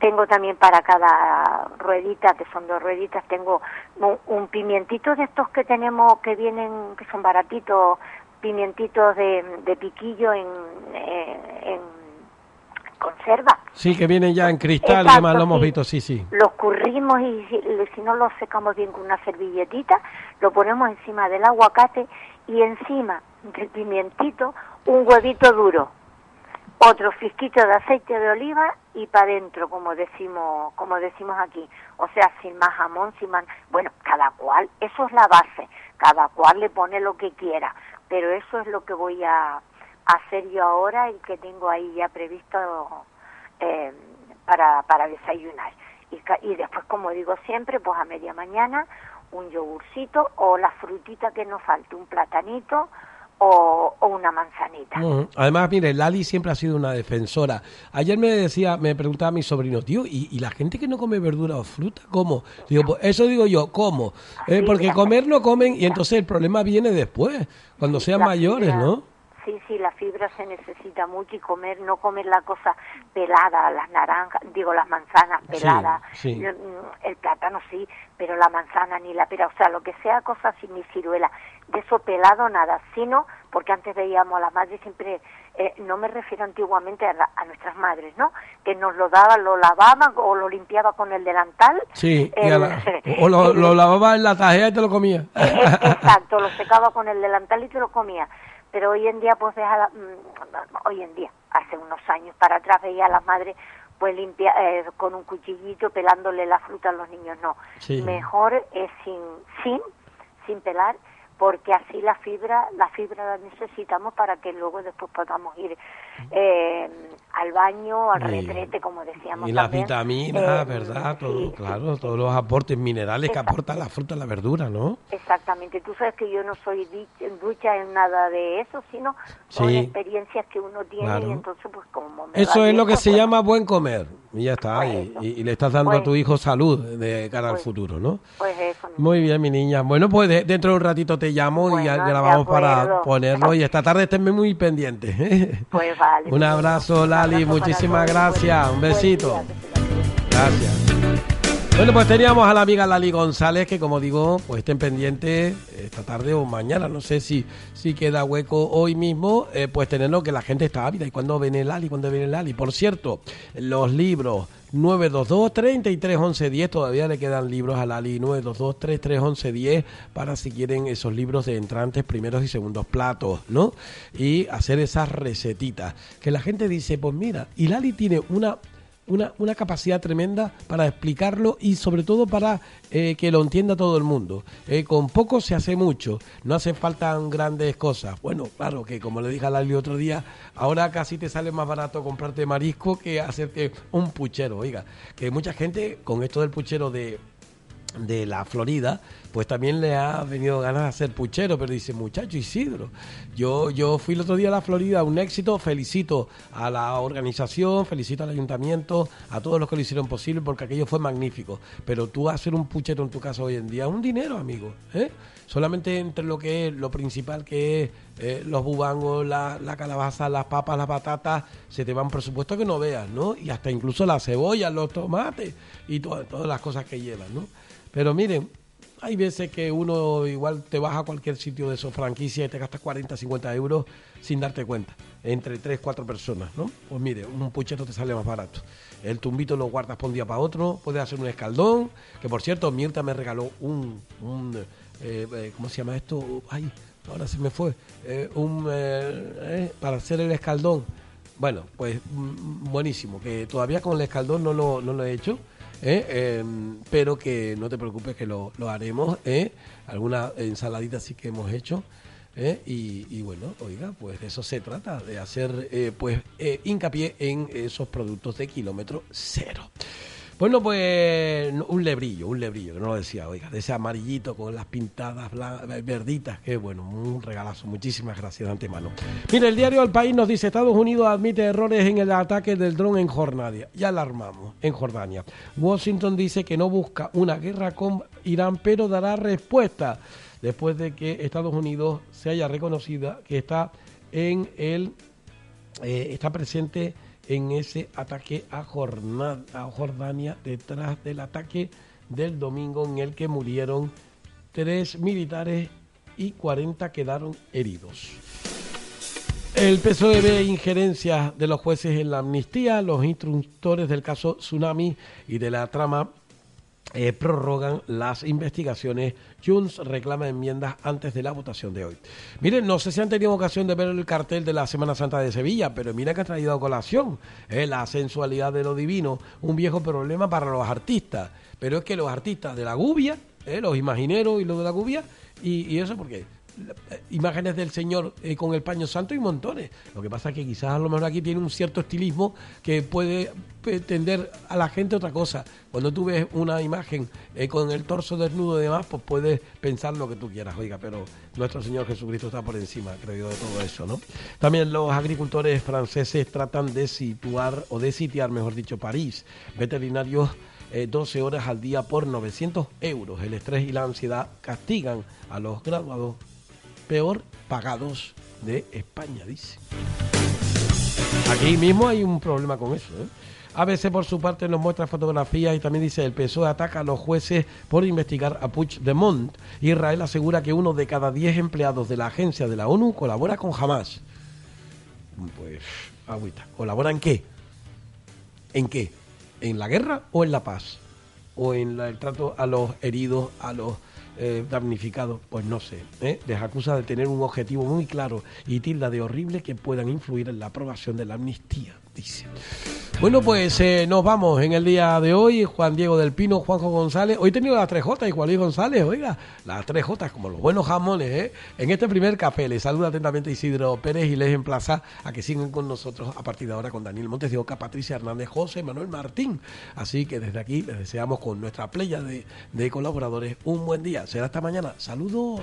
tengo también para cada ruedita, que son dos rueditas, tengo un, un pimientito de estos que tenemos, que vienen, que son baratitos, pimientitos de, de piquillo en, eh, en conserva. Sí, que vienen ya en cristal y Exacto, demás, lo hemos sí. visto, sí, sí. Los currimos y si, si no los secamos bien con una servilletita, lo ponemos encima del aguacate y encima del pimientito un huevito duro, otro fisquito de aceite de oliva y para adentro, como decimos, como decimos aquí. O sea, sin más jamón, sin más... Bueno, cada cual, eso es la base, cada cual le pone lo que quiera, pero eso es lo que voy a hacer yo ahora y que tengo ahí ya previsto eh, para, para desayunar. Y, y después, como digo siempre, pues a media mañana un yogurcito o la frutita que nos falte, un platanito o, o una manzanita. Además, mire, Lali siempre ha sido una defensora. Ayer me decía, me preguntaba mi sobrino, tío, ¿y, y la gente que no come verdura o fruta, cómo? Digo, pues eso digo yo, ¿cómo? Eh, porque comer no comen y entonces el problema viene después, cuando sean mayores, ¿no? Sí, sí, la fibra se necesita mucho y comer, no comer la cosa pelada, las naranjas, digo las manzanas peladas, sí. el, el plátano sí, pero la manzana ni la pera, o sea, lo que sea cosa así, ni ciruela, de eso pelado nada, sino, porque antes veíamos a las madres siempre, eh, no me refiero antiguamente a, la- a nuestras madres, ¿no? Que nos lo daban, lo lavaban o lo limpiaba con el delantal. Sí, el- la- [laughs] o lo, lo lavaba en la tajera y te lo comía. Eh, Exacto, lo secaba con el delantal y te lo comía. Pero hoy en día, pues ves a la- mm, hoy en día, hace unos años para atrás veía a las madres pues limpia, eh, con un cuchillito pelándole la fruta a los niños. No, Sí. mejor es sin, sin, sin pelar, porque así la fibra, la fibra la necesitamos para que luego después podamos ir eh, al baño, al retrete, como decíamos Y las vitaminas, Eh, ¿verdad? Todo, sí, claro, todos los aportes minerales que aporta la fruta la verdura, ¿no? Exactamente, tú sabes que yo no soy ducha en nada de eso, sino son Sí. experiencias que uno tiene Claro. y entonces pues como me Eso es bien, lo que pues, se bueno, llama buen comer. Y ya está. Pues y, eso. y- y le estás dando a Pues- tu hijo salud de cara al Pues- futuro, ¿no? Pues eso. Muy bien, mi niña. Bueno, pues de- dentro de un ratito te llamo y ya grabamos para ponerlo. Y esta tarde esténme muy pendiente. Pues vale. Un abrazo, Un Para Muchísimas gracias. Un besito. Gracias. Bueno, pues teníamos a la amiga Lali González, que como digo, pues estén pendientes esta tarde o mañana, no sé si, si queda hueco hoy mismo, eh, pues tenerlo que la gente está ávida. ¿Y cuándo viene Lali? ¿Cuándo viene Lali? Por cierto, los libros 922 33 11 10 todavía le quedan libros a Lali 922 33 11 10 para si quieren esos libros de entrantes, primeros y segundos platos, ¿no? Y hacer esas recetitas. Que la gente dice, pues mira, y Lali tiene una una, una capacidad tremenda para explicarlo y sobre todo para eh, que lo entienda todo el mundo. Eh, con poco se hace mucho, no hace falta grandes cosas. Bueno, claro que como le dije a Lali otro día, ahora casi te sale más barato comprarte marisco que hacerte un puchero. Oiga, que mucha gente con esto del puchero de de la Florida, pues también le ha venido ganas de hacer puchero, pero dice, muchacho Isidro, yo, yo fui el otro día a la Florida, un éxito, felicito a la organización, felicito al ayuntamiento, a todos los que lo hicieron posible, porque aquello fue magnífico, pero tú hacer un puchero en tu casa hoy en día, un dinero, amigo, ¿eh? solamente entre lo que es lo principal que es eh, los bubangos, la, la, calabaza, las papas, las patatas, se te va un presupuesto que no veas, ¿no? Y hasta incluso la cebolla, los tomates y todas las cosas que llevan, ¿no? Pero miren, hay veces que uno igual te vas a cualquier sitio de esos franquicias y te gastas 40, 50 euros sin darte cuenta, entre 3, 4 personas, ¿no? Pues mire, un pucheto te sale más barato. El tumbito lo guardas por un día para otro, puedes hacer un escaldón, que por cierto, Mirta me regaló un, un eh, eh, ¿cómo se llama esto? Ay, ahora se me fue, eh, un, para hacer el escaldón. Bueno, pues mm, buenísimo, que todavía con el escaldón no lo, no lo he hecho, ¿eh? Em, pero que no te preocupes que lo, haremos. ¿eh? Alguna ensaladita sí que hemos hecho. ¿eh? Y, bueno, oiga, pues de eso se trata, de hacer pues hincapié en esos productos de kilómetro cero. Bueno, pues un lebrillo, un lebrillo, que no lo decía, oiga, de ese amarillito con las pintadas verditas, que bueno, un regalazo. Muchísimas gracias de antemano. Mire, el diario El País nos dice, Estados Unidos admite errores en el ataque del dron en Jordania. Ya alarmamos, en Jordania. Washington dice que no busca una guerra con Irán, pero dará respuesta después de que Estados Unidos se haya reconocido que está en el, eh, está presente en ese ataque a, Jordania detrás del ataque del domingo en el que murieron tres militares y 40 quedaron heridos. El PSOE ve injerencias de los jueces en la amnistía, los instructores del caso Tsunami y de la trama eh, prorrogan las investigaciones. Junts reclama enmiendas antes de la votación de hoy. Miren, no sé si han tenido ocasión de ver el cartel de la Semana Santa de Sevilla, pero mira que ha traído a colación eh, la sensualidad de lo divino, un viejo problema para los artistas. Pero es que los artistas de la gubia, eh, los imagineros y los de la gubia, y, y eso porque imágenes del Señor eh, con el paño santo y montones. Lo que pasa es que quizás a lo mejor aquí tiene un cierto estilismo que puede tender a la gente otra cosa. Cuando tú ves una imagen eh, con el torso desnudo y demás, pues puedes pensar lo que tú quieras, oiga, pero nuestro Señor Jesucristo está por encima, creo yo, de todo eso, ¿no? También los agricultores franceses tratan de situar, o de sitiar, mejor dicho, París. Veterinarios 12 eh, horas al día por 900 euros. El estrés y la ansiedad castigan a los graduados peor pagados de España, dice. Aquí mismo hay un problema con eso. ¿eh? ABC por su parte nos muestra fotografías y también dice el PSOE ataca a los jueces por investigar a Puigdemont. Israel asegura que uno de cada diez empleados de la agencia de la ONU colabora con Hamas. Pues, agüita. ¿Colabora en qué? ¿En qué? ¿En la guerra o en la paz? ¿O en el trato a los heridos, a los eh, damnificado, pues no sé. ¿eh? Les acusa de tener un objetivo muy claro y tilda de horrible que puedan influir en la aprobación de la amnistía, Bueno, pues eh, nos vamos en el día de hoy. Juan Diego del Pino, Juanjo González. Hoy he tenido las tres J y Juan Luis González, oiga, las tres J como los buenos jamones, ¿eh? En este primer café les saluda atentamente Isidro Pérez y les emplaza a que sigan con nosotros a partir de ahora con Daniel Montes de Oca, Patricia Hernández, José Manuel Martín. Así que desde aquí les deseamos con nuestra playa de, de colaboradores un buen día. Será hasta mañana. Saludos.